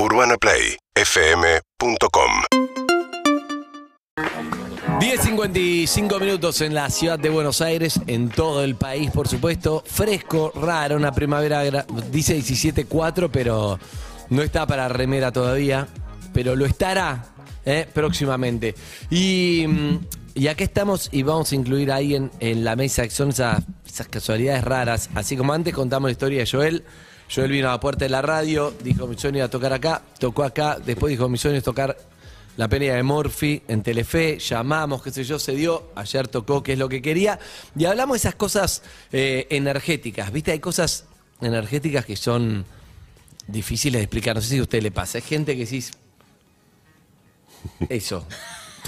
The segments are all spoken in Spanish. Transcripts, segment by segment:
UrbanaPlayFM.com 10.55 minutos en la ciudad de Buenos Aires, en todo el país, por supuesto. Fresco, raro, una primavera, dice 17.4, pero no está para remera todavía, pero lo estará ¿eh? próximamente. Y, mm, y acá estamos y vamos a incluir ahí en, en la mesa que son esas casualidades raras. Así como antes contamos la historia de Joel. Joel vino a la puerta de la radio, dijo mi sueño era tocar acá, tocó acá, después dijo mi sueño es tocar la pelea de Morphy en Telefe, llamamos, qué sé yo, se dio, ayer tocó, que es lo que quería, y hablamos de esas cosas eh, energéticas, ¿viste? Hay cosas energéticas que son difíciles de explicar, no sé si a usted le pasa, hay gente que decís, eso.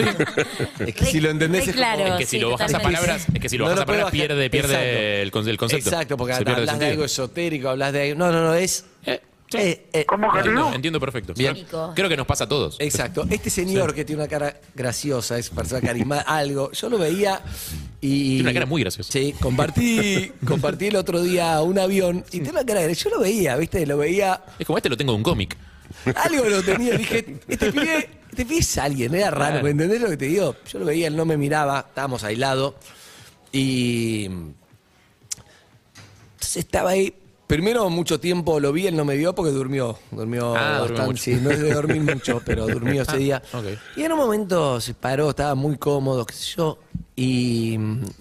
Es que si lo entendés es como- claro. Es que si sí, lo bajas a palabras, es que si lo No bajas a palabras bajar. pierde, pierde el, con- el concepto. Exacto, porque hablas de sentido. algo esotérico, hablas de algo... No, no, no, es... Eh, sí. eh, eh, Entiendo, entiendo perfecto. Bien. Creo que nos pasa a todos. Exacto. Este señor que tiene una cara graciosa, es persona carismática, algo, yo lo veía y... Tiene una cara muy graciosa. Sí, compartí, compartí el otro día un avión y tiene una cara graciosa. Yo lo veía, ¿viste? Lo veía... Es como este lo tengo de un cómic. Algo lo tenía, dije, este pibe, este pibe es alguien, era raro. ¿me entendés lo que te digo? Yo lo veía, él no me miraba, estábamos aislados y... Entonces estaba ahí, primero mucho tiempo lo vi, él no me vio porque durmió, durmió Ah, bastante, mucho. sí, no es de dormir mucho, pero durmió ese día. Y en un momento se paró, estaba muy cómodo, qué sé yo, y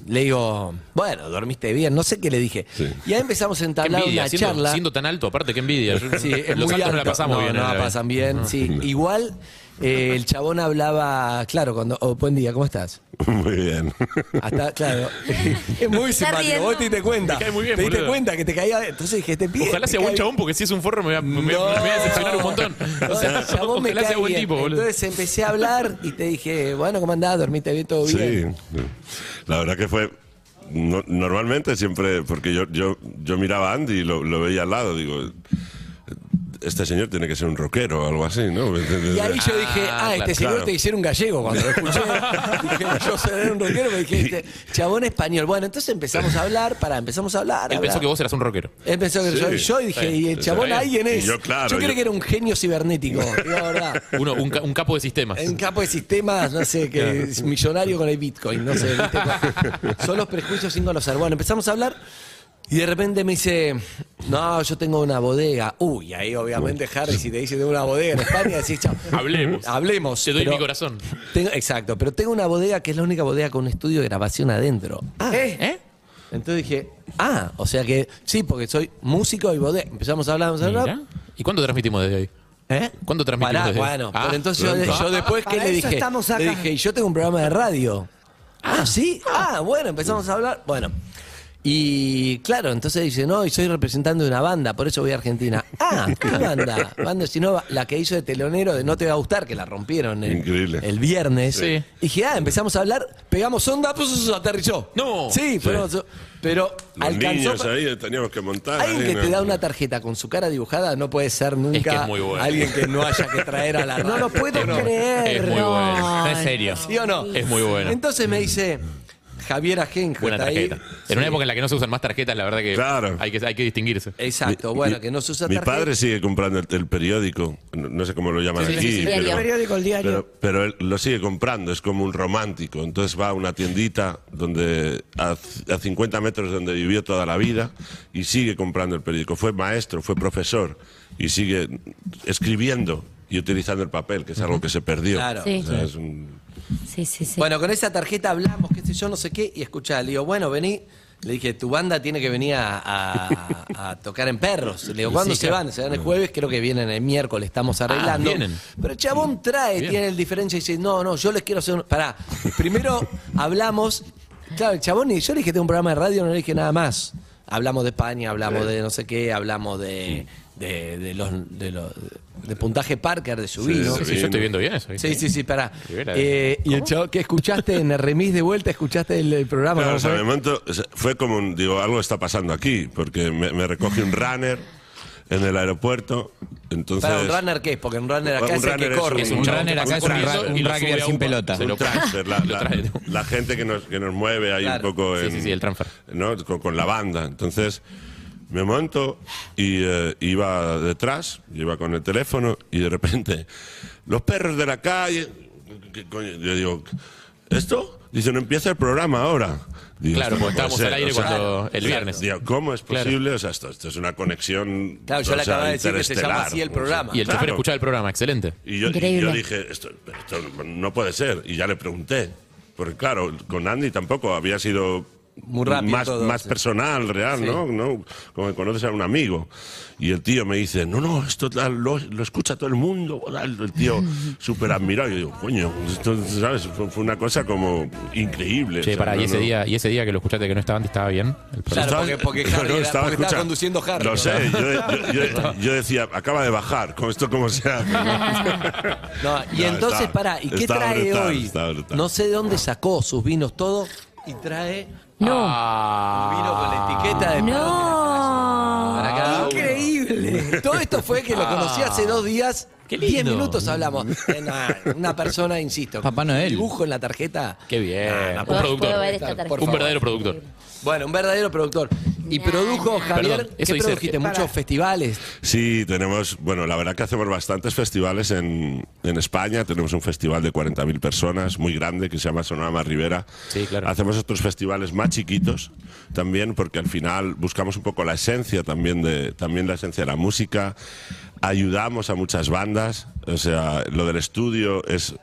le digo, bueno, dormiste bien, no sé qué le dije. Y ahí empezamos a entablar envidia, una siendo, charla. siendo tan alto, aparte, qué envidia. Yo- Sí, es Los muy altos no alto. la pasamos no, bien. No la la- pasan bien, sí. Igual, eh, el chabón hablaba, claro, cuando. oh, buen día, ¿cómo estás? Muy bien. Hasta, claro. es muy simpático. Vos te diste cuenta. Me cae muy bien, te diste boludo. cuenta que te caía. Entonces dije, este pibe. Ojalá sea buen chabón, porque si es un forro me voy a, me voy a- No. me voy a decepcionar un montón. O sea, el chabón me sea cae buen bien. tipo, boludo. Entonces empecé a hablar y te dije, bueno, ¿cómo andás? ¿Dormiste bien? ¿Todo bien? Sí. La verdad que fue. no- normalmente siempre. Porque yo, yo, yo miraba a Andy y lo, lo veía al lado. Digo. Este señor tiene que ser un rockero o algo así, ¿no? Y ahí yo dije, Ah, ah, este claro. señor Claro. te hicieron un gallego cuando lo escuché. dije, yo seré un rockero, me dijiste, chabón español. Bueno, entonces empezamos a hablar, para, empezamos a hablar. Él pensó que vos eras un rockero. Él pensó que Sí. yo, yo y dije, Sí. y el chabón bien. alguien es. Yo, claro, yo- que era un genio cibernético, la verdad. Uno, un, ca- un capo de sistemas. En campo de sistemas, no sé, que es millonario con el Bitcoin, no sé, ¿viste? Son los prejuicios sin conocer. Bueno, empezamos a hablar y de repente me dice, no, yo tengo una bodega. Uy, ahí obviamente Harry, si te dice tengo una bodega en España, decís, chao. Hablemos. Hablemos. Te doy pero mi corazón. tengo- exacto, pero tengo una bodega que es la única bodega con un estudio de grabación adentro. Ah, ¿Eh? Entonces dije, ah, o sea que sí, porque soy músico y bodega. Empezamos a hablar, empezamos a hablar. Mira. ¿Y cuándo transmitimos desde ahí? ¿Eh? ¿Cuándo transmitimos Pará, desde ahí? bueno, Ah, pero entonces yo, pronto. yo después, ¿qué Para le eso dije? estamos Le dije, y yo tengo un programa de radio. Ah, ¿sí? Ah, bueno, empezamos a hablar. Bueno, y claro, entonces dice, no, y soy representante de una banda, por eso voy a Argentina. Ah, ¿qué banda? Banda Sinova, la que hizo de telonero de No Te Va a Gustar, que la rompieron el, Increíble. el viernes. Sí. Y dije, ah, empezamos a hablar, pegamos onda, pues aterrizó. No. Sí, fueron- pero Los alcanzó... niños ahí teníamos que montar. Alguien ahí, que ¿no? te da una tarjeta con su cara dibujada no puede ser nunca Es que es muy bueno. alguien que no haya que traer a la. No lo puedo creer. Es muy bueno. En serio. ¿Sí o no? Es muy bueno. Entonces me dice Javier Ajenjo. Buena está ahí. tarjeta. En una época en la que no se usan más tarjetas, la verdad que Claro. hay que, hay que distinguirse. Exacto, Mi- bueno, mi- que no se usa Mi tarjeta. padre sigue comprando el, el periódico, no, no sé cómo lo llaman Sí, aquí, sí, sí, El pero, periódico, el diario. pero, pero él lo sigue comprando, es como un romántico. Entonces va a una tiendita donde a, a 50 metros de donde vivió toda la vida y sigue comprando el periódico. Fue maestro, fue profesor y sigue escribiendo y utilizando el papel, que es algo que se perdió. Claro. Sí. O sea, es un- Sí, sí, sí. Bueno, con esa tarjeta hablamos, qué sé yo, no sé qué, y escuchá, le digo, bueno, vení. Le dije, tu banda tiene que venir a, a- a tocar en perros. Le digo, ¿cuándo Sí, se claro. van? Se van el jueves, creo que vienen el miércoles, estamos arreglando. vienen. Pero el chabón trae, Bien. tiene el diferencia y dice, no, no, yo les quiero hacer un. Pará, primero hablamos. Claro, el chabón, y yo le dije, tengo un programa de radio, no le dije nada más. Hablamos de España, hablamos de no sé qué, hablamos de, de, de los, de los de puntaje Parker, de su Sí, vino. Sí, sí, yo estoy viendo bien eso. Sí, sí, sí, pará. Eh, y el chavo, ¿qué escuchaste en el remis de vuelta? ¿Escuchaste el, el programa? Claro, ¿Cómo o sea, de momento fue como un, digo, algo está pasando aquí, porque me, me recoge un runner en el aeropuerto, entonces... Para un runner qué es, porque un runner acá Un es el runner que es corre. Es un Un runner acá es un, un rugby sin un- pelota. Un transfer, la, la- la gente que nos, que nos mueve ahí Claro. un poco Sí, en, sí, sí, el transfer. ¿no? con, con la banda. Entonces, Me monto y eh, iba detrás, iba con el teléfono y de repente, los perros de la calle. ¿qué coño? Yo digo, ¿esto? Dice, no empieza el programa ahora. Digo, Claro, puede estábamos al aire cuando- el viernes. Digo, ¿cómo es Claro. posible? O sea, esto, esto es una conexión. Claro, yo o le sea, acababa de decir que se llama así el O sea, programa. Y el chofer claro. escuchaba el programa, excelente. Y yo, y yo dije, esto, pero esto no puede ser. Y ya le pregunté. Porque claro, con Andy tampoco había sido Muy rápido más, todo, más sí. personal, real, Sí. ¿no? ¿no? Como que conoces a un amigo. Y el tío me dice, no, no, esto lo, lo escucha todo el mundo. El tío súper admirado. Yo digo, coño, esto, ¿sabes? Fue, fue una cosa como increíble. Che, O sea, pará, no, y ese no. día, y ese día que lo escuchaste que no estaba antes, ¿estaba bien? El? Claro, porque- porque Harry era- porque estaba conduciendo Harry, Lo ¿no? sé, yo, yo- yo- yo decía, acaba de bajar, con esto como sea. No, y No, entonces, está- pará, ¿y qué trae brutal, hoy? brutal. No sé de dónde sacó sus vinos todo y trae No. Ah. vino con la etiqueta de No. Para cada uno. Increíble. Todo esto fue que lo conocí hace dos días. Qué lindo. Diez minutos hablamos. Una, una persona, insisto. Papá Noel. Dibujo en la tarjeta. Qué bien. un ¿Puedo- productor. puedo ver esta Por tarjeta? Un verdadero productor. Bueno, un verdadero productor. Y produjo. Javier, Perdón, ¿qué produjiste? Para. Muchos festivales. Sí, tenemos, bueno, la verdad que hacemos bastantes festivales en, en España. Tenemos un festival de 40.000 personas, muy grande, que se llama Sonorama Rivera. Sí, claro. Hacemos otros festivales más chiquitos también, porque al final buscamos un poco la esencia también de, también la esencia de la música. Ayudamos a muchas bandas, o sea, lo del estudio es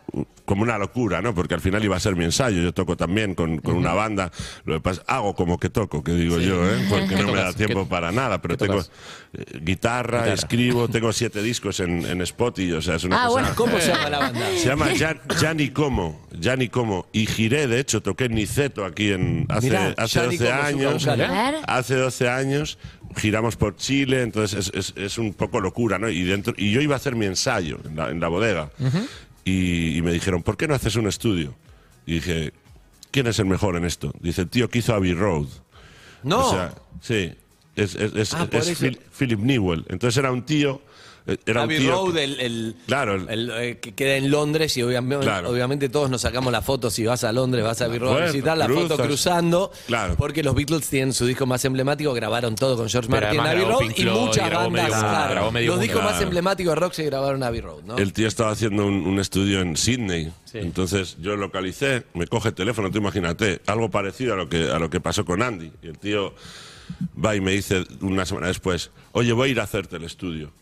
como una locura, ¿no? Porque al final iba a ser mi ensayo. Yo toco también con, con una banda. Lo que pasa, hago como que toco, que digo yo, ¿eh? Porque no me da tiempo ¿Qué- para nada. Pero tengo eh, guitarra, escribo, tengo siete discos en, en Spotify, o sea, es una Ah, cosa... bueno, ¿Cómo se llama la banda? Se llama Ya, Ya ni Como, Ya ni Como. Y giré, de hecho, toqué en Niceto aquí en, hace, Mirá, hace Ya ni 12 Como, años. Hace 12 años giramos por Chile, entonces es, es- es un poco locura, ¿no? Y, dentro, y yo iba a hacer mi ensayo en la, en la bodega. y, y me dijeron, ¿por qué no haces un estudio? Y dije, ¿quién es el mejor en esto? Dice, el tío que hizo Abbey Road. No. O sea, sí. Es, es- es- Ah, es. Phil- Philip Newell. Entonces era un tío. Era Abbey un tío Road, que- el, el- Claro, el- el, eh, que queda en Londres y obviamente, Claro. obviamente todos nos sacamos la foto si vas a Londres, vas a Abbey Road a Bueno, visitar la foto cruzando, Claro. porque los Beatles tienen su disco más emblemático, grabaron todo con George Pero Martin en Abbey Road Pink y muchas bandas. medio mundo, claro. grabó medio los discos más emblemáticos de rock se grabaron en Abbey Road, ¿no? El tío estaba haciendo un, un estudio en Sydney. Sí. Entonces yo localicé, me coge el teléfono, tú imagínate, algo parecido a lo que, a lo que pasó con Andy. Y el tío va y me dice una semana después, oye, voy a ir a hacerte el estudio.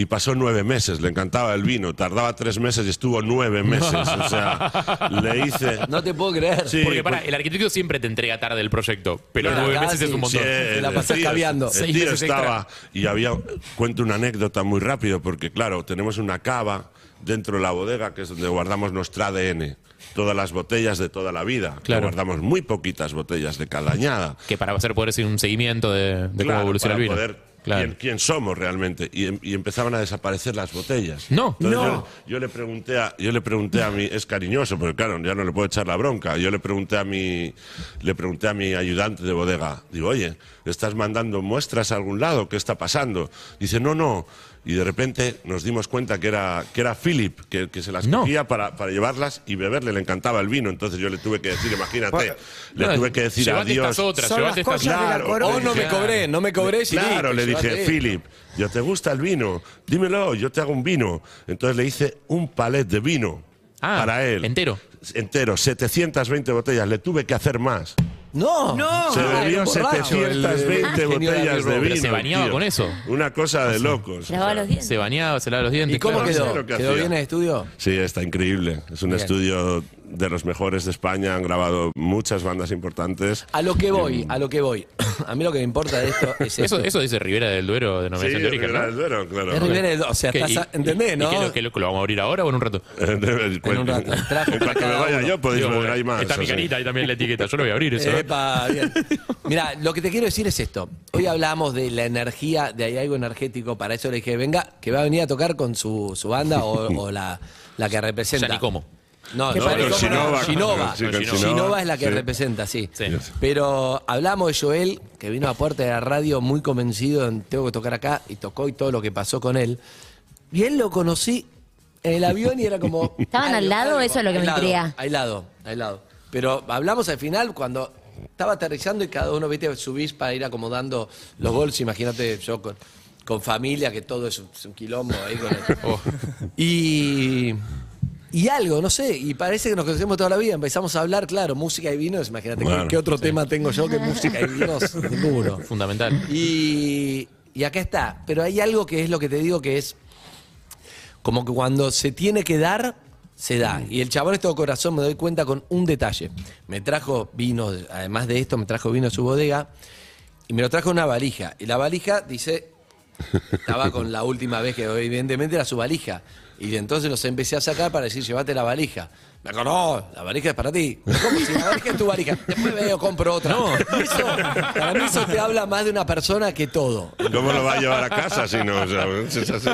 Y pasó nueve meses, le encantaba el vino, tardaba tres meses y estuvo nueve meses. O sea, le hice... No te puedo creer. Sí, Porque para, pues- el arquitecto siempre te entrega tarde el proyecto, pero nueve meses es sí. un montón. Sí, Te la tío- caviando. El tío estaba y había cuento una anécdota muy rápido porque claro tenemos una cava dentro de la bodega que es donde guardamos nuestro ADN todas las botellas de toda la vida Claro. guardamos muy poquitas botellas de cada añada Que para hacer poder hacer un seguimiento de, de Claro, cómo evoluciona el vino. poder Claro. quién, quién somos realmente y, em- y empezaban a desaparecer las botellas No. Entonces No. Yo, yo le pregunté a yo le pregunté a mi es cariñoso porque claro ya no le puedo echar la bronca yo le pregunté a mi le pregunté a mi ayudante de bodega digo oye estás mandando muestras a algún lado qué está pasando dice no no y de repente nos dimos cuenta que era que era Philip que, que se las No. cogía para, para llevarlas y beberle le encantaba el vino entonces yo le tuve que decir imagínate le No, tuve que decir adiós otras, Son llevate las estas cosas de la Claro. Oh, no me cobré, no me cobré. sí, Claro, le dije. Philip, yo te gusta el vino, dímelo, yo te hago un vino. Entonces le hice un palet de vino Ah, para él. entero. Entero, 720 botellas, le tuve que hacer más. No, No. Se bebió era borracho, el- 720 el genio de botellas de vino. Pero se bañaba tío. con eso. Una cosa de locos. Se lavaba los dientes. Se bañaba, se lavaba los dientes. ¿Y cómo claro. No sé quedó? lo que ¿Quedó bien el estudio? Sí, está increíble. Es un Bien. estudio de los mejores de España. Han grabado muchas bandas importantes. A lo que voy, a lo que voy. A mí lo que me importa de esto es Eso, esto. eso dice Rivera del Duero de Sí, teórica, Ribera ¿no? del Duero, claro. Es Rivera del Duero, o sea, ¿Qué? estás ¿Y- a- ¿entendés, y- no? ¿Y qué, lo- qué lo- lo vamos a abrir ahora o en un rato? En un rato. Trajo En para cuanto me vaya uno. yo podéis Digo, ver, hay más. Está mi sea. carita ahí también la etiqueta. Yo lo voy a abrir eso. ¿eh? Epa, bien. Mira, lo que te quiero decir es esto. Hoy hablamos de la energía, de hay algo energético. Para eso le dije, venga, que va a venir a tocar con su, su banda o, o la, la que representa. Ya ni cómo. No, ¿Qué no, no, Shinova, Shinova. sí, con Shinova. Es la que sí. representa, sí. Sí. Pero hablamos de Joel, que vino a puerta de la radio muy convencido en tengo que tocar acá, y tocó y todo lo que pasó con él. Y él lo conocí en el avión y era como... ¿Estaban al lado? Eso es lo que me intriga. Aislado, aislado. Pero hablamos al final cuando estaba aterrizando y cada uno, viste, subís para ir acomodando los bolsos. Imagínate yo con, con familia, que todo es un, es un quilombo ahí con el- Oh. Y. Y algo, no sé, y parece que nos conocemos toda la vida. Empezamos a hablar, claro, música y vinos. Imagínate, ¿qué- Bueno, ¿qué, otro tema tengo yo que música y vinos? Ninguno. Fundamental. Y, y acá está. Pero hay algo que es lo que te digo que es como que cuando se tiene que dar, se da. Y el chabón es todo corazón, me doy cuenta con un detalle. Me trajo vino, además de esto, me trajo vino de su bodega y me lo trajo una valija. Y la valija dice, estaba con la última vez que evidentemente era su valija. Y entonces los empecé a sacar para decir, llévate la valija. Me dijo, no, la valija es para ti. ¿Cómo si la valija es tu valija? Después veo, compro otra. Y eso, para mí eso te habla más de una persona que todo. ¿Cómo lo va a llevar a casa si no? O sea, es así.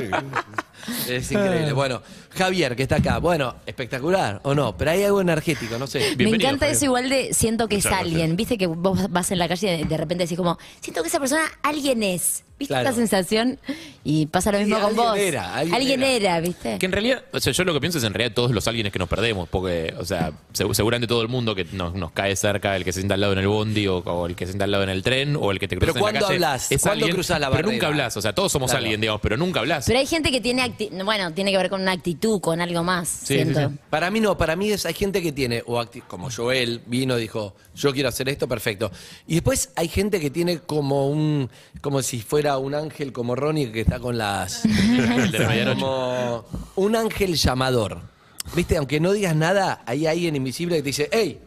Es increíble. Bueno, Javier, que está acá. Bueno, espectacular, ¿o no? Pero hay algo energético, no sé. Me Bienvenido, encanta Javier. eso igual de siento que es Muchas alguien. Viste que vos vas en la calle y de repente decís como, siento que esa persona alguien es. ¿Viste Claro. esta sensación? Y pasa lo mismo con alguien vos. era, alguien era. ¿viste? Que en realidad, o sea, yo lo que pienso es en realidad todos los alguienes que nos perdemos, porque, o sea, seg- seguramente todo el mundo que nos, nos cae cerca, el que se sienta al lado en el bondi, o, o el que se sienta al lado en el tren, o el que te Pero cruza en la ¿cuándo calle. hablas? Es ¿Cuándo cruzas la Pero barrera? nunca hablas, o sea, todos somos Claro. alguien, digamos, pero nunca hablas. Pero hay gente que tiene, bueno, tiene que ver con una actitud, con algo más, Sí, siento. sí, sí. Para mí no, para mí es, hay gente que tiene, o acti- como Joel vino, dijo, yo quiero hacer esto, perfecto. Y después hay gente que tiene como un, como si fuera un ángel como Ronnie que está con las... Como un ángel llamador. Viste, aunque no digas nada, hay alguien invisible que te dice, hey,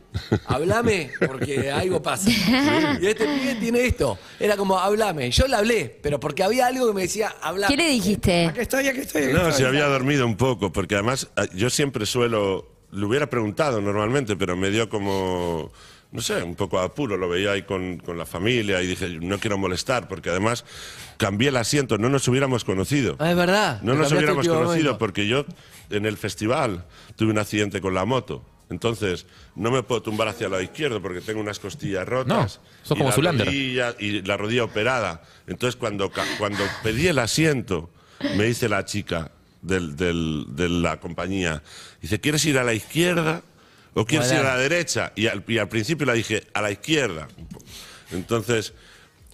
hablame porque algo pasa. Y este pibe tiene esto. Era como, hablame. Yo le hablé, pero porque había algo que me decía, hablame. ¿Qué le dijiste? Aquí estoy, aquí estoy. aquí No, estoy. si había dormido un poco, porque además ah, yo siempre suelo, le hubiera preguntado normalmente, pero me dio como, no sé, un poco de apuro, lo veía ahí con, con la familia y dije, no quiero molestar, porque además cambié el asiento, no nos hubiéramos conocido. Ah, es verdad. No nos hubiéramos conocido porque yo en el festival tuve un accidente con la moto. Entonces, no me puedo tumbar hacia el lado izquierdo porque tengo unas costillas rotas. No, sos y como la Zoolander. rodilla- Y la rodilla operada. Entonces, cuando, ca- cuando pedí el asiento, me dice la chica del- del- de la compañía, dice, ¿quieres ir a la izquierda o quieres ir a la derecha? Y al, y al principio le dije, a la izquierda. Entonces,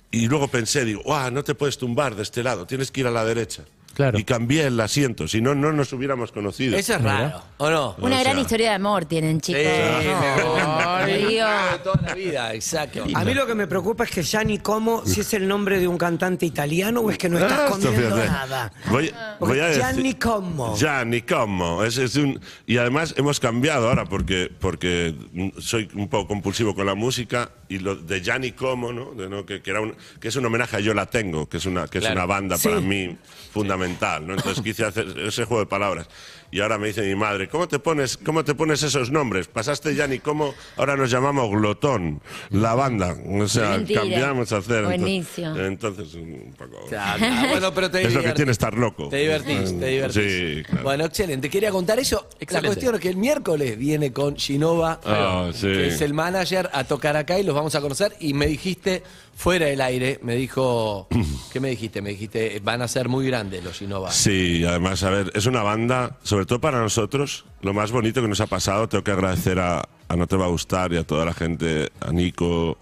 y luego pensé, digo, ¡ah, no te puedes tumbar de este lado, tienes que ir a la derecha. Claro. Y cambié el asiento, si no, no nos hubiéramos conocido. Eso es raro, ¿o no? Una O gran sea- historia de amor tienen, Sí, chicos. me Te digo. de toda la vida, exacto. A mí lo que me preocupa es que ya ni como si es el nombre de un cantante italiano o es que no Ah, estás esto, comiendo fíjate. nada. Voy, voy a decir, Gianni Como. Gianni Como. Es, es un, y además hemos cambiado ahora porque, porque soy un poco compulsivo con la música y lo de Gianni Como, ¿no? De, ¿no? Que, que era un, que es un homenaje a Yo La Tengo, que es una, que es Claro. una banda Sí. para mí fundamental, ¿no? Entonces quise hacer ese juego de palabras. Y ahora me dice mi madre, ¿cómo te pones, cómo te pones esos nombres? Pasaste Gianni Como, ahora nos llamamos Glotón, la banda. O sea, Mentira. cambiamos a hacer. Buenísimo. Entonces, un poco... Claro, ah, bueno, pero te Es lo que divertís. tiene estar loco. Te divertís, te divertís. Sí, claro. Bueno, excelente. Quería contar eso. La Excelente. cuestión es que el miércoles viene con Ginova, Ah, sí. que es el manager, a tocar acá y los vamos a conocer. Y me dijiste, fuera del aire, me dijo, ¿qué me dijiste? Me dijiste, van a ser muy grandes los Ginova. Sí, además, a ver, es una banda, sobre todo para nosotros, lo más bonito que nos ha pasado, tengo que agradecer a, a No Te Va a Gustar y a toda la gente, a Nico,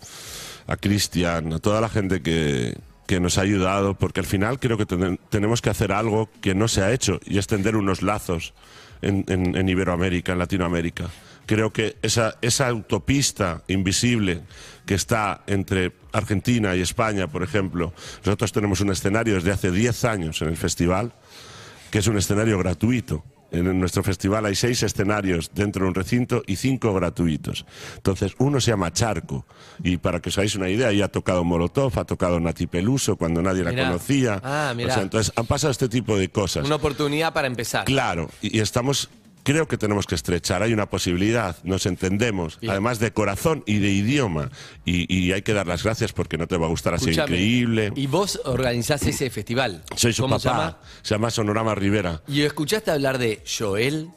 a Cristian, a toda la gente que, que nos ha ayudado, porque al final creo que ten- tenemos que hacer algo que no se ha hecho y es tender unos lazos en, en- en Iberoamérica, en Latinoamérica. Creo que esa, esa autopista invisible que está entre Argentina y España, por ejemplo, nosotros tenemos un escenario desde hace 10 años en el festival, que es un escenario gratuito. En nuestro festival hay seis escenarios dentro de un recinto y cinco gratuitos. Entonces, uno se llama Charco. Y para que os hagáis una idea, ahí ha tocado Molotov, ha tocado Nati Peluso cuando nadie Mirá. la conocía. Ah. O sea, entonces, han pasado este tipo de cosas. Una oportunidad para empezar. Claro, y y estamos, creo que tenemos que estrechar, hay una posibilidad, nos entendemos, Bien. además de corazón y de idioma, y, y hay que dar las gracias porque no te va a gustar así Escuchame, increíble. Y vos organizás ese festival. Soy su ¿Cómo papá, se llama? se llama Sonorama Rivera. ¿Y escuchaste hablar de Joel?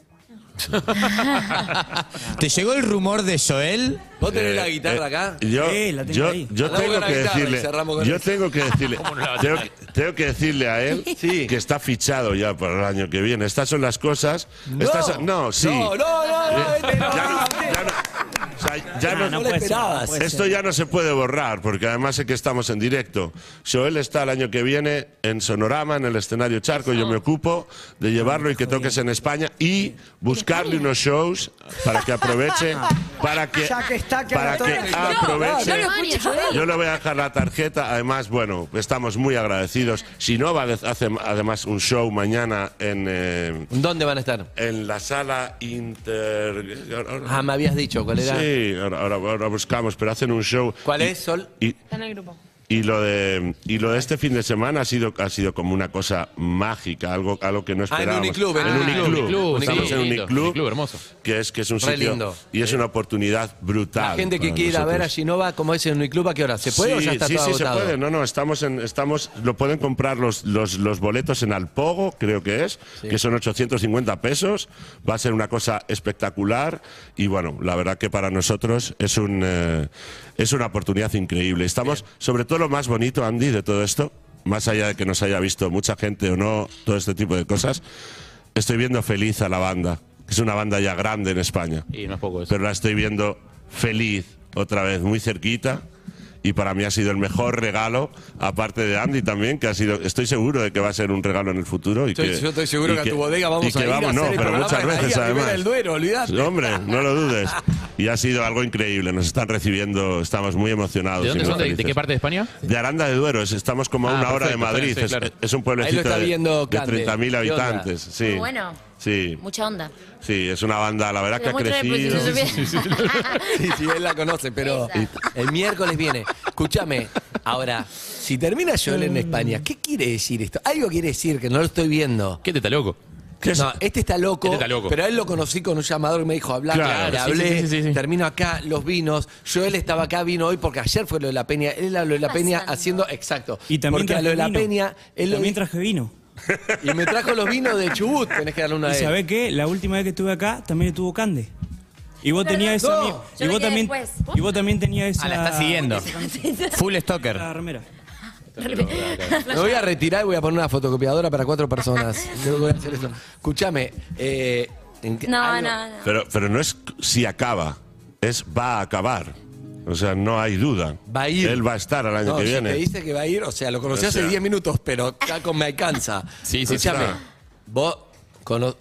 ¿Te llegó el rumor de Joel? ¿Vos tenés Eh, la guitarra eh, acá? Yo, Sí, la tengo yo, ahí. yo tengo que guitarra y decirle, cerramos con yo tengo que decirle, ¿Cómo no la vas a tengo, que- tengo que decirle a él Sí. que está fichado ya para el año que viene. Estas son las cosas. estas son- no, sí. No, no, no, no, Eh, este no, ya no- este ya no- sea, ya No, no, no ser, esperabas. Esto ya no se puede borrar, porque además sé que estamos en directo. Joel está el año que viene en Sonorama, en el escenario Charco. Yo me ocupo de llevarlo y que toques en España y buscarle unos shows para que aproveche, para que, Ya que está, que para que aproveche. Yo le voy a dejar la tarjeta. Además, bueno, estamos muy agradecidos. Si no, va a hacer además un show mañana en, eh, ¿Dónde van a estar? en la sala Inter. Ah, me habías dicho cuál era. Sí, ahora, ahora- ahora buscamos, pero hacen un show. ¿Cuál Y- es, Sol? Y, Está en el grupo. Y lo de y lo de este fin de semana ha sido ha sido como una cosa mágica, algo algo que no Ah, en esperábamos. Uniclub, en en Uniclub. Uniclub. Estamos sí, en. Uniclub, Uniclub, hermoso. que es que es un Re sitio lindo. y es una oportunidad brutal. La gente que quiera ver a. Ginova, como es en Uniclub, ¿a qué hora? ¿Se puede o sí, ya está sí, todo sí, se puede. No, no, estamos en, estamos, lo pueden comprar los, los, los boletos en Alpogo, creo que es, que son 850 pesos. Va a ser una cosa espectacular y bueno, la verdad que para nosotros es un eh, es una oportunidad increíble. Estamos, sobre todo lo más bonito, Andy, de todo esto, más allá de que nos haya visto mucha gente o no, todo este tipo de cosas, estoy viendo feliz a la banda, que es una banda ya grande en España Y no es poco eso. pero la estoy viendo feliz otra vez, muy cerquita. Y para mí ha sido el mejor regalo, aparte de Andy también, que ha sido, estoy seguro de que va a ser un regalo en el futuro. Y Estoy- que, yo estoy seguro y que, a tu bodega vamos y que a ir vamos, a no, hacer el pero muchas veces además. del Duero, olvidate. Hombre, no lo dudes. Y ha sido algo increíble, nos están recibiendo, estamos muy emocionados. ¿De dónde son? ¿De, de qué parte de España? De Aranda de Duero, es- estamos como a Ah, una hora de perfecto, Madrid, sí, es, claro. es un Ahí pueblecito lo está de, viendo de Cande. 30.000 ¿Qué onda? habitantes. Sí. Muy bueno. Sí, Mucha onda. sí, es una banda, la verdad que ha mucho de crecido. prostitución. Sí, sí, él la conoce, pero Esa. el miércoles viene. Escúchame, ahora, si termina Joel en España, ¿qué quiere decir esto? Algo quiere decir que no lo estoy viendo. ¿Qué te está loco? No, este está loco, Este está loco. pero a él lo conocí con un llamador que me dijo, hablar, Claro, le sí, hablé, sí, sí, sí, sí. termino acá, los vinos, Joel estaba acá, vino hoy porque ayer fue lo de la Peña, él a lo de la Peña haciendo, exacto, Y también porque a lo de la vino. Peña, él lo También traje vino. Y me trajo los vinos de Chubut, tenés que darle una ¿Y sabés qué? La última vez que estuve acá también estuvo Cande. Y vos tenías esa. No, mi- yo y me vos quedé también. después. Y vos también tenías esa. Ah, la está siguiendo. Full stalker. La remera. Me voy a retirar y voy a poner una fotocopiadora para cuatro personas. Creo que voy a hacer eso. Escúchame, eh, ¿en qué- No, algo- no, no. Pero, pero no es si acaba, es va a acabar. O sea, no hay duda. Va a ir. Él va a estar al año No, que si viene. te dice que va a ir, o sea, lo conocí O hace sea. 10 minutos, pero ya con me alcanza. Sí, sí, Escúchame, está. vos, cono-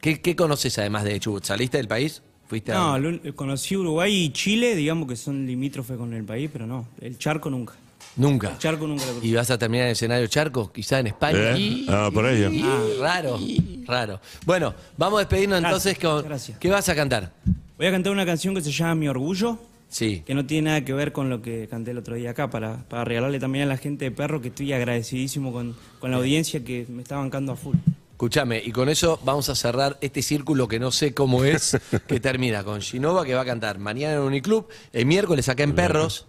¿qué, qué conoces además de Chubut? ¿Saliste del país? ¿Fuiste a- No, lo- conocí Uruguay y Chile, digamos que son limítrofes con el país, pero no. El charco nunca. Nunca. El charco nunca lo. ¿Y vas a terminar en el escenario Charco? Quizá en España. ¿Eh? Ah, por ello. Ah, raro, raro. Bueno, vamos a despedirnos Gracias, entonces con... gracias. ¿Qué vas a cantar? Voy a cantar una canción que se llama Mi Orgullo, Sí. que no tiene nada que ver con lo que canté el otro día acá, para, para regalarle también a la gente de Perro que estoy agradecidísimo con, con la audiencia que me está bancando a full. Escúchame, y con eso vamos a cerrar este círculo que no sé cómo es, que termina con Ginova, que va a cantar mañana en Uniclub, el miércoles acá en Perros.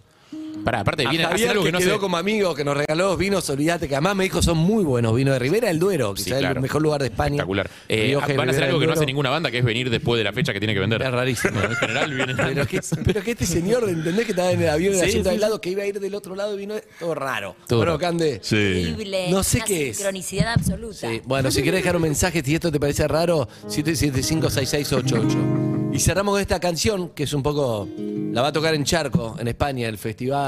Pará, aparte, viene a hacer Javier, algo que, que no quedó como amigo, que nos regaló los vinos, olvídate, que además me dijo son muy buenos vinos de Ribera del Duero, Sí, quizás el claro. mejor lugar de España. Espectacular. Eh, Rioja y van a hacer Ribera algo del que no hace ninguna banda, que es venir después de la fecha que tiene que vender. Es rarísimo. En general viene. Pero que, pero que este señor, ¿entendés que estaba en el avión en el Sí, asiento sí, al lado, que iba a ir del otro lado y vino todo raro? Todo bueno, raro. Cande. Sí. Increíble. No sé Una qué es. Sincronicidad absoluta. Sí, bueno, si querés dejar un mensaje, si esto te parece raro, 775-6688. Y cerramos con esta canción, que es un poco. La va a tocar en Charco, en España, el festival.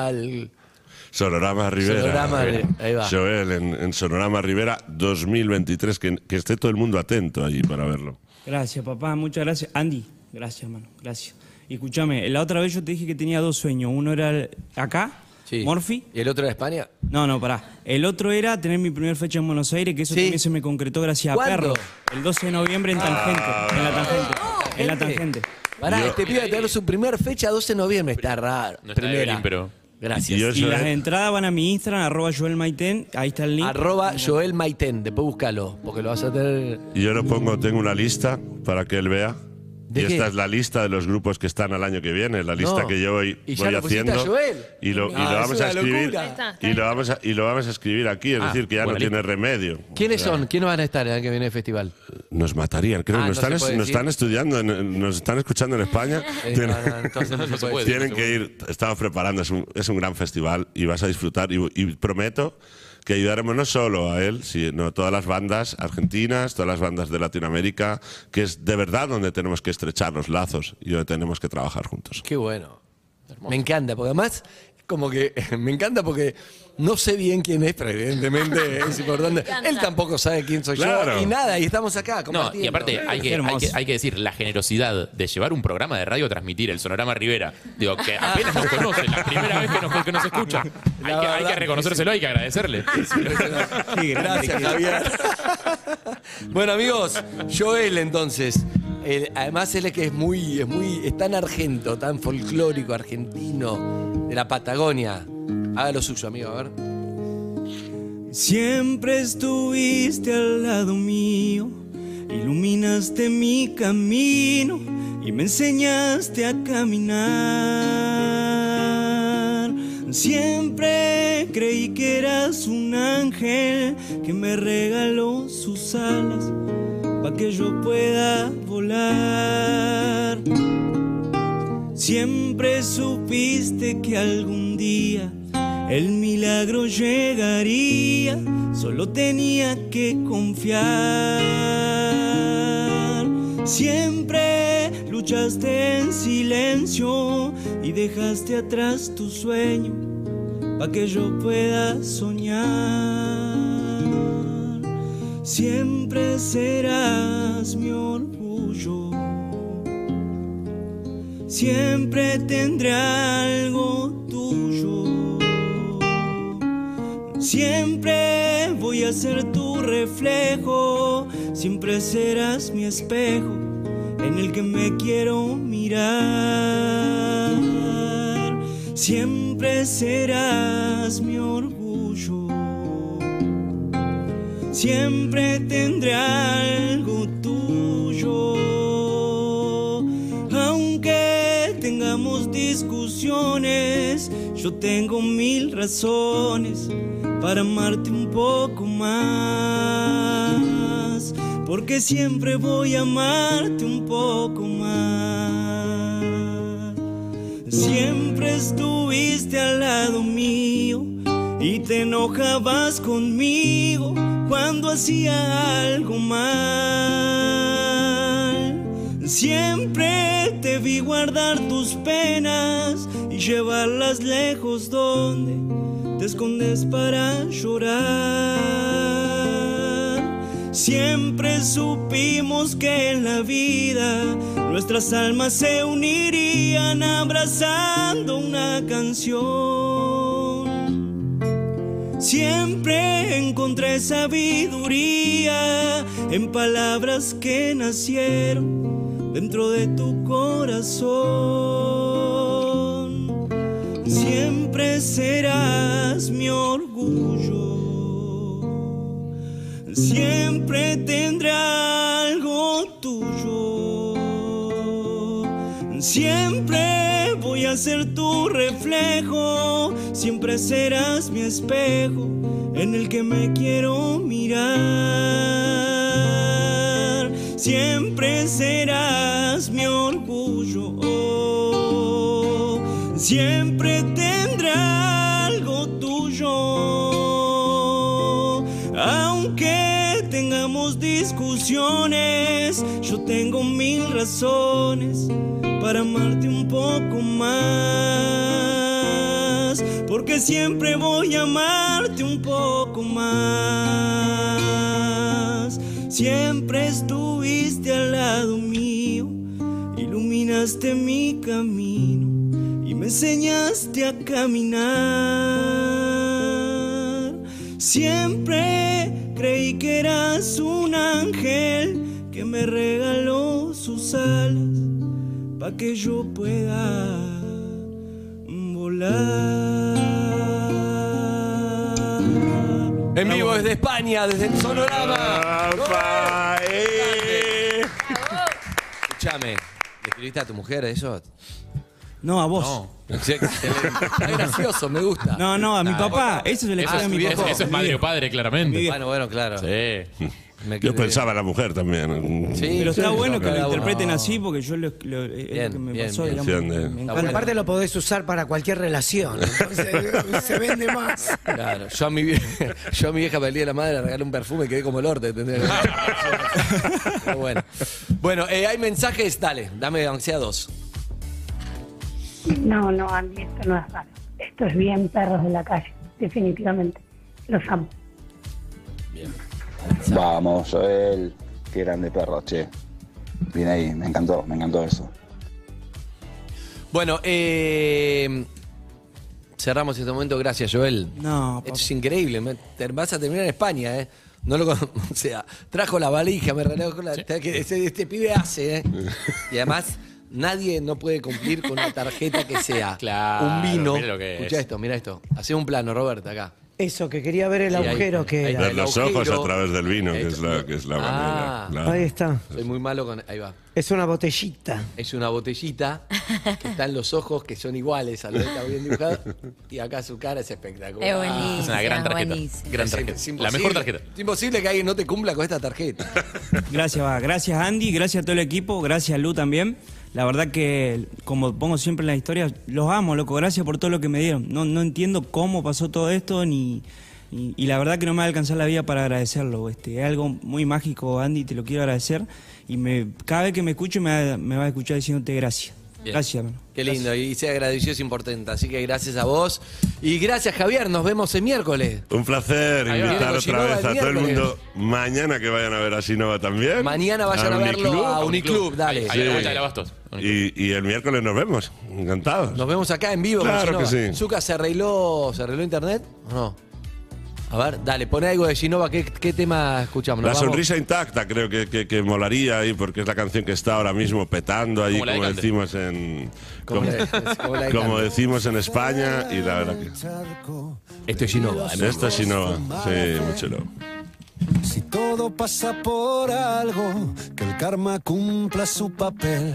Sonorama Rivera. Sonorama, ahí va. Joel, en, en Sonorama Rivera 2023, que, que esté todo el mundo atento allí para verlo. Gracias, papá, muchas gracias. Andy, gracias, hermano, gracias. Y escúchame, la otra vez yo te dije que tenía dos sueños. Uno era el- acá, Sí. Morphy. ¿Y el otro de España? No, no, pará. El otro era tener mi primera fecha en Buenos Aires, que eso Sí. también se me concretó gracias a. Perro. El 12 de noviembre en Tangente. en la Tangente. en la Tangente. Pará, Yo- este pibe va a tener su primer fecha 12 de noviembre. Está raro. No está Primera. Evelyn, pero- Gracias. Y las entradas van a mi Instagram, arroba Joel Maiten. Ahí está el link. Arroba Joel Maiten. Después búscalo, porque lo vas a tener. Y yo lo pongo, tengo una lista para que él vea. ¿De y qué? esta es la lista de los grupos que están al año que viene, la lista No. que yo voy, ¿Y ya voy lo pusiste haciendo. a Joel? Y lo, y Ah, lo es vamos una a escribir. locura. Ahí está, está Y lo, vamos a, y lo vamos a escribir aquí, es Ah, decir, que ya no tiene remedio. ¿Quiénes O sea, son? ¿Quiénes van a estar el año que viene en el festival? Nos matarían, creo. Ah, nos, no se están, puede nos decir. están estudiando, en- nos están escuchando en España. Eh, Tienen- no, no, entonces no se puede puede. decir. Tienen que ir, estamos preparando, es un, es un gran festival y vas a disfrutar. Y, y prometo que ayudaremos no solo a él, sino a todas las bandas argentinas, todas las bandas de Latinoamérica, que es de verdad donde tenemos que estrechar los lazos y donde tenemos que trabajar juntos. Qué bueno. Me encanta, porque además, como que me encanta porque no sé bien quién es, pero evidentemente es importante. Él tampoco sabe quién soy Claro. yo y nada, y estamos acá No, compartiendo. y aparte hay que, hay, hermoso. que, hay que decir la generosidad de llevar un programa de radio a transmitir el Sonorama Rivera. Digo, que apenas nos conoce, la primera vez que nos, que nos escucha. Hay que, hay verdad que reconocérselo, hay que agradecerle. Qué grande Gracias, que- Javier. bueno, amigos, Joel, entonces. el- además, él es que es muy, es muy, es tan argento, tan folclórico, argentino, de la Patagonia. Haga lo suyo, amigo, a ver. Siempre estuviste al lado mío, iluminaste mi camino y me enseñaste a caminar. Siempre creí que eras un ángel que me regaló sus alas para que yo pueda volar. Siempre supiste que algún día el milagro llegaría, solo tenía que confiar. Siempre luchaste en silencio y dejaste atrás tu sueño para que yo pueda soñar. Siempre serás mi orgullo. Siempre tendré algo Siempre voy a ser tu reflejo. Siempre serás mi espejo en el que me quiero mirar. Siempre serás mi orgullo. Siempre tendré algo tuyo. Aunque tengamos discusiones, yo tengo mil razones para amarte un poco más. Porque siempre voy a amarte un poco más. Siempre estuviste al lado mío y te enojabas conmigo cuando hacía algo mal. Siempre te vi guardar tus penas y llevarlas lejos donde te escondes para llorar. Siempre supimos que en la vida nuestras almas se unirían abrazando una canción. Siempre encontré sabiduría en palabras que nacieron dentro de tu corazón. Mi orgullo. Siempre tendré algo tuyo. Siempre voy a ser tu reflejo. Siempre serás mi espejo en el que me quiero mirar. Siempre serás mi orgullo. Siempre yo tengo mil razones para amarte un poco más. Porque siempre voy a amarte un poco más. Siempre estuviste al lado mío, iluminaste mi camino y me enseñaste a caminar. Siempre creí que eras un ángel que me regaló sus alas para que yo pueda volar. En vivo desde España, desde el Sonorama. ¡Eh! Escúchame, ¿le escribiste a tu mujer eso? No, a vos. No. Está gracioso, me gusta. No, no, a mi papá. Eso se le Eso escribe a mi papá. eso es madre o padre, claramente. Bueno, bueno, claro. Sí. Me Yo quedé- pensaba en la mujer también. Sí, Pero está sí, bueno que lo uno. interpreten así porque yo lo, lo- es Bien, lo que me bien, pasó, bien. digamos. Me encanta. Aparte lo podés usar para cualquier relación. Entonces se vende más. Claro, yo a mi, vie- yo a mi vieja para el día de la madre le regalé un perfume y quedé como el orte, bueno, bueno eh, hay mensajes, dale, dame aunque sea dos. No, no, Andy, esto no es raro. Esto es bien perros de la calle, definitivamente. Los amo. Vamos, Joel. Qué grande perro, che. Bien ahí, me encantó, me encantó eso. Bueno, eh, cerramos este momento, gracias Joel. No, Esto es increíble, me- te- vas a terminar en España, ¿eh? No lo, con- o sea, trajo la valija, me regaló con la, que este, este pibe hace, ¿eh? Y además, nadie no puede cumplir con una tarjeta que sea Claro, un vino. mira lo que Escucha es. esto, mira esto. Hace un plano, Roberta, acá. Eso, que quería ver el Sí, ahí. agujero que Ahí era. Ver los ojos a través del vino, que es la, que es la Ah. manera. claro. Ahí está. Soy muy malo con. Ahí va. Es una botellita. Es una botellita que está en los ojos que son iguales a lo que está bien dibujado. Y acá su cara es espectacular. Es buenísimo. Es una gran tarjeta. buenísimo. Gran Es tarjeta. imposible. La mejor tarjeta. Es imposible que alguien no te cumpla con esta tarjeta. Gracias, va. Gracias, Andy. Gracias a todo el equipo. Gracias, Lu, también. La verdad que, como pongo siempre en la historia, los amo, loco. Gracias por todo lo que me dieron. No, no entiendo cómo pasó todo esto, ni... Y, la verdad que no me va a alcanzar la vida para agradecerlo. Este, es algo muy mágico, Andy, te lo quiero agradecer. Y me, cada vez que me escucho me me va a escuchar diciéndote gracias. Bien. Gracias, hermano. Qué lindo. Y se agradeció es importante. Así que gracias a vos. Y gracias, Javier. Nos vemos el miércoles. Un placer Ahí invitar otra vez a todo el mundo. Mañana que vayan a ver a Sinova también. Mañana vayan a, verlo Uniclub. a Uniclub. Dale. Ahí a la vuelta del Abastos. Y, y el miércoles nos vemos. Encantados. Nos vemos acá en vivo. con Claro que sí. Zucca, ¿se arregló, ¿se arregló internet o no? A ver, dale, pone algo de Ginova. ¿Qué, qué tema escuchamos? La sonrisa intacta creo que, que, que molaría ahí porque es la canción que está ahora mismo petando ahí, Como como decimos en Como como, como decimos en España y la verdad que Esto es Ginova. ¿eh? esto es Sinova, sí, mucho lo. Si todo pasa por algo, que el karma cumpla su papel.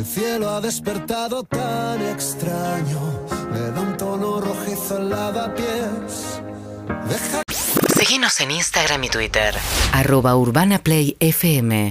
El cielo ha despertado tan extraño, le da un tono rojizo al lavapiés. Deja Síguenos en Instagram y Twitter. Arroba Urbana Play FM.